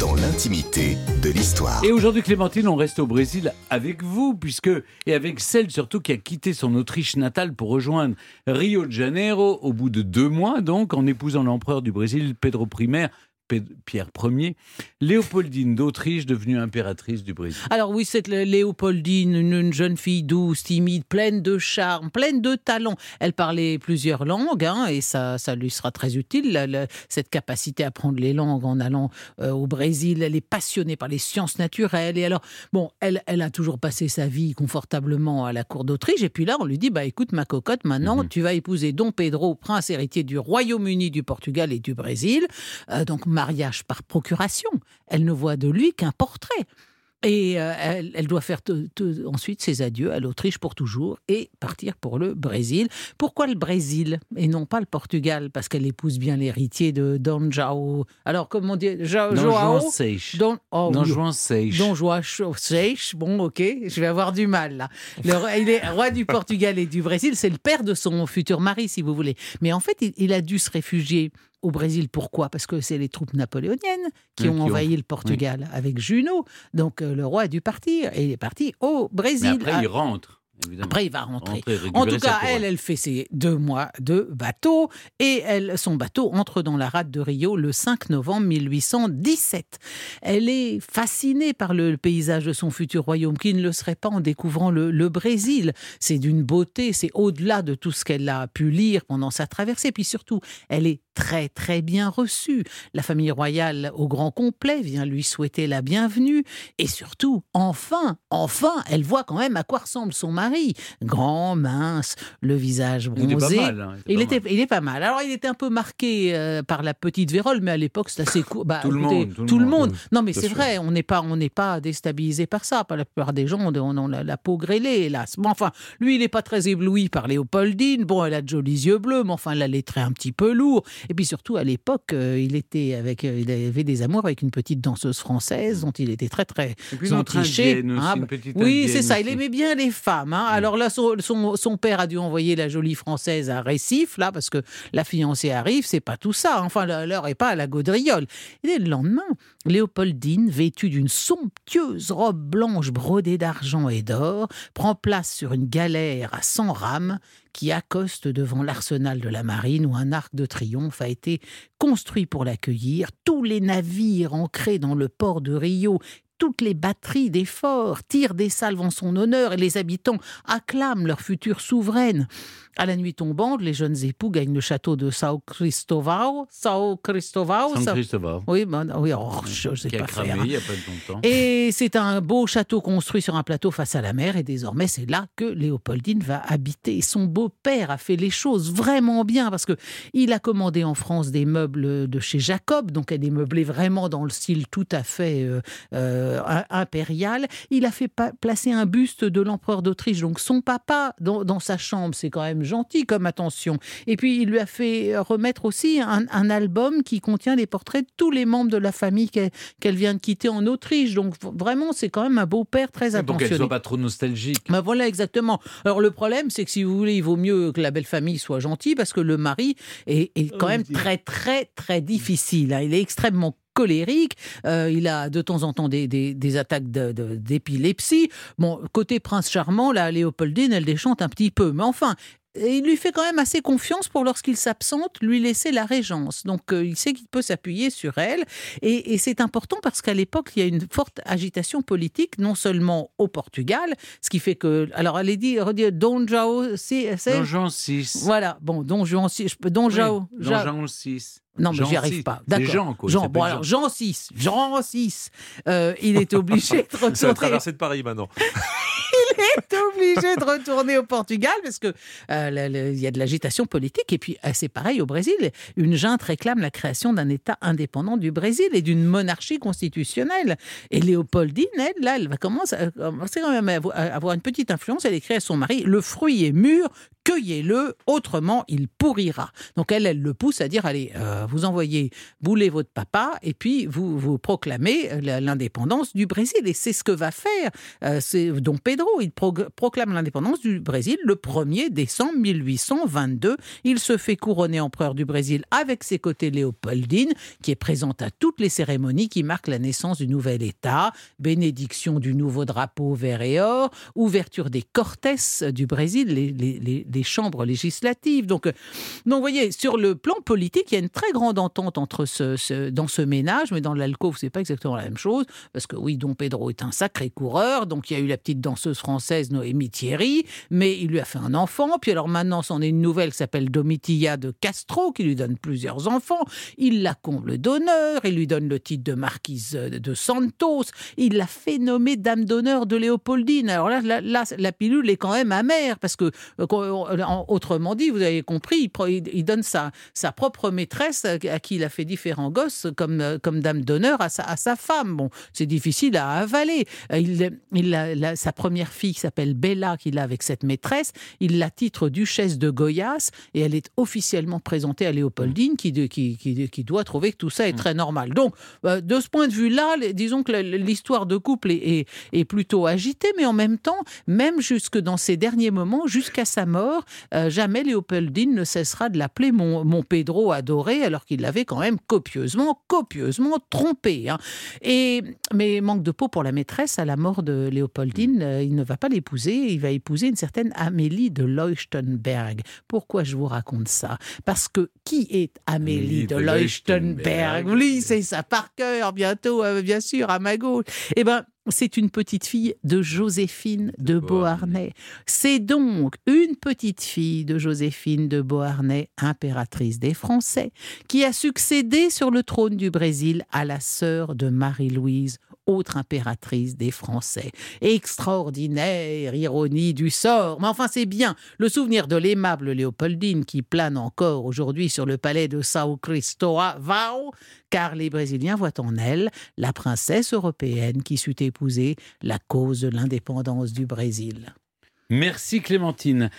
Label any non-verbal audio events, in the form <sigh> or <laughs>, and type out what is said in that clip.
Dans l'intimité de l'histoire. Et aujourd'hui, Clémentine, on reste au Brésil avec vous, puisque, et avec celle surtout qui a quitté son Autriche natale pour rejoindre Rio de Janeiro au bout de deux mois, donc, en épousant l'empereur du Brésil, Pedro I, Pierre Ier, Léopoldine d'Autriche devenue impératrice du Brésil. Alors oui, cette Léopoldine, une, jeune fille douce, timide, pleine de charme, pleine de talent. Elle parlait plusieurs langues hein, et ça, ça lui sera très utile, cette capacité à apprendre les langues en allant euh, au Brésil. Elle est passionnée par les sciences naturelles et alors, bon, elle, elle a toujours passé sa vie confortablement à la cour d'Autriche et puis là, on lui dit, bah écoute ma cocotte, maintenant mhm. tu vas épouser Don Pedro, prince héritier du Royaume-Uni, du Portugal et du Brésil. Euh, donc mariage par procuration. Elle ne voit de lui qu'un portrait. Et euh, elle, doit faire ensuite ses adieux à l'Autriche pour toujours et partir pour le Brésil. Pourquoi le Brésil et non pas le Portugal? Parce qu'elle épouse bien l'héritier de Don João. Alors, comment on dit Don João Seix. Don, oh, Don Seix. Don Juan Seix. Bon, ok, je vais avoir du mal là. <laughs> il est roi du Portugal et du Brésil. C'est le père de son futur mari, si vous voulez. Mais en fait, il a dû se réfugier au Brésil. Pourquoi? Parce que c'est les troupes napoléoniennes qui, ont envahi le Portugal avec Junot. Donc euh, le roi a dû partir et il est parti au Brésil. Mais après, il rentre. Après, il va rentrer. en tout cas, elle, elle fait ses deux mois de bateau et elle, son bateau entre dans la rade de Rio le 5 novembre 1817. Elle est fascinée par le paysage de son futur royaume, qui ne le serait pas en découvrant le, le Brésil. C'est d'une beauté, c'est au-delà de tout ce qu'elle a pu lire pendant sa traversée. Puis surtout, elle est très très bien reçue. La famille royale au grand complet vient lui souhaiter la bienvenue. Et surtout, enfin, enfin, elle voit quand même à quoi ressemble son mari Grand, mince, le visage bronzé. Il, était, il, est pas mal. Alors, il était un peu marqué euh, par la petite vérole, mais à l'époque, c'était assez court. Bah, tout, le monde, tout, le monde. Non, mais c'est vrai, on n'est pas, on n'est pas déstabilisé par ça. Pas la plupart des gens ont, la, peau grêlée, hélas. Bon, enfin, lui, il n'est pas très ébloui par Léopoldine. Bon, elle a de jolis yeux bleus, mais enfin, la lettre est un petit peu lourd. Et puis surtout, à l'époque, euh, il était avec, euh, il avait des amours avec une petite danseuse française dont il était très très entiché. Bah, oui, c'est ça. Il aimait bien les femmes. Hein. Mm. Alors là, son, père a dû envoyer la jolie française à Récif, là, parce que la fiancée arrive, c'est pas tout ça. Enfin, l'heure est pas à la gaudriole. Et le lendemain, Léopoldine, vêtue d'une somptueuse robe blanche brodée d'argent et d'or, prend place sur une galère à 100 rames qui accoste devant l'arsenal de la marine où un arc de triomphe a été construit pour l'accueillir. Tous les navires ancrés dans le port de Rio toutes les batteries des forts tirent des salves en son honneur et les habitants acclament leur future souveraine. À la nuit tombante, les jeunes époux gagnent le château de Sao Cristóvão. Sao Cristóvão. Sao Cristóvão. Oui, ben, oui oh, je sais pas faire. il y a pas longtemps. Et c'est un beau château construit sur un plateau face à la mer. Et désormais, c'est là que Léopoldine va habiter. son beau-père a fait les choses vraiment bien parce que il a commandé en France des meubles de chez Jacob. Donc, elle est meublée vraiment dans le style tout à fait euh, euh, impérial. Il a fait placer un buste de l'empereur d'Autriche. Donc, son papa dans, dans sa chambre, c'est quand même gentil comme attention. Et puis il lui a fait remettre aussi un, album qui contient les portraits de tous les membres de la famille qu'elle vient de quitter en Autriche. Donc vraiment, c'est quand même un beau-père très attentionné. Pour qu'elle soit pas trop nostalgique. Ben voilà, exactement. Alors le problème, c'est que si vous voulez, il vaut mieux que la belle famille soit gentille parce que le mari est, quand même très, très, très difficile. Hein. Il est extrêmement colérique. Euh, il a de temps en temps des, des, attaques d'épilepsie. bon, côté prince charmant, la Léopoldine, elle déchante un petit peu. Mais enfin, il lui fait quand même assez confiance pour lorsqu'il s'absente, lui laisser la régence. Donc euh, il sait qu'il peut s'appuyer sur elle. Et, c'est important parce qu'à l'époque, il y a une forte agitation politique, non seulement au Portugal, ce qui fait que... Alors elle est dit, redit Don João... Don Juan VI. Voilà, bon, Don Juan VI. Don João... Don VI. Non, mais j'y arrive pas. D'accord. Jean, quoi. Jean, bon, alors, Jean 6. Jean 6. Euh, il est <laughs> obligé de retourner. C'est la traversée de Paris maintenant. <laughs> il est obligé de retourner au Portugal parce que euh, il y a de l'agitation politique. Et puis, euh, c'est pareil au Brésil. Une junte réclame la création d'un État indépendant du Brésil et d'une monarchie constitutionnelle. Et Léopoldine, elle, là, elle va commencer, commencer quand même à avoir une petite influence. Elle écrit à son mari Le fruit est mûr, cueillez-le, autrement il pourrira. Donc elle, elle le pousse à dire, allez, euh, vous envoyez bouler votre papa et puis vous, vous proclamez euh, l'indépendance du Brésil. Et c'est ce que va faire euh, Dom Pedro. Il proclame l'indépendance du Brésil le 1er décembre 1822. Il se fait couronner empereur du Brésil avec ses côtés Léopoldine, qui est présente à toutes les cérémonies qui marquent la naissance du nouvel État, bénédiction du nouveau drapeau vert et or, ouverture des Cortes du Brésil, les chambres législatives. Donc, euh, donc, vous voyez, sur le plan politique, il y a une très grande entente entre ce, dans ce ménage, mais dans l'alcôve, c'est pas exactement la même chose, parce que oui, Don Pedro est un sacré coureur, donc il y a eu la petite danseuse française Noémie Thierry, mais il lui a fait un enfant, puis alors maintenant, c'en est une nouvelle qui s'appelle Domitilla de Castro, qui lui donne plusieurs enfants, il la comble d'honneur, il lui donne le titre de marquise de Santos, il l'a fait nommer dame d'honneur de Léopoldine. Alors là, là, la pilule est quand même amère, parce que euh, autrement dit, vous avez compris, il, donne sa, sa propre maîtresse à qui il a fait différents gosses comme, euh, comme dame d'honneur à sa, à sa femme. Bon, c'est difficile à avaler. Euh, il, il a, sa première fille qui s'appelle Bella, qu'il a avec cette maîtresse, il la titre duchesse de Goyas et elle est officiellement présentée à Léopoldine qui, qui, qui, qui doit trouver que tout ça est mm. très normal. Donc, euh, de ce point de vue-là, disons que l'histoire de couple est, est, plutôt agitée, mais en même temps, même jusque dans ses derniers moments, jusqu'à sa mort, jamais Léopoldine ne cessera de l'appeler mon, mon, Pedro adoré, alors qu'il l'avait quand même copieusement, copieusement trompé. Hein. Et, mais manque de peau pour la maîtresse, à la mort de Léopoldine, euh, il ne va pas l'épouser, il va épouser une certaine Amélie de Leuchtenberg. Pourquoi je vous raconte ça? Parce que qui est Amélie, de, Leuchtenberg, Oui, c'est ça par cœur, bientôt, euh, bien sûr, à ma gauche. Eh bien, c'est une petite fille de Joséphine de Beauharnais. C'est donc une petite fille de Joséphine de Beauharnais, impératrice des Français, qui a succédé sur le trône du Brésil à la sœur de Marie-Louise autre impératrice des Français. Extraordinaire ironie du sort. Mais enfin, c'est bien le souvenir de l'aimable Léopoldine qui plane encore aujourd'hui sur le palais de Sao Cristóvão, car les Brésiliens voient en elle la princesse européenne qui sut épouser la cause de l'indépendance du Brésil. Merci Clémentine.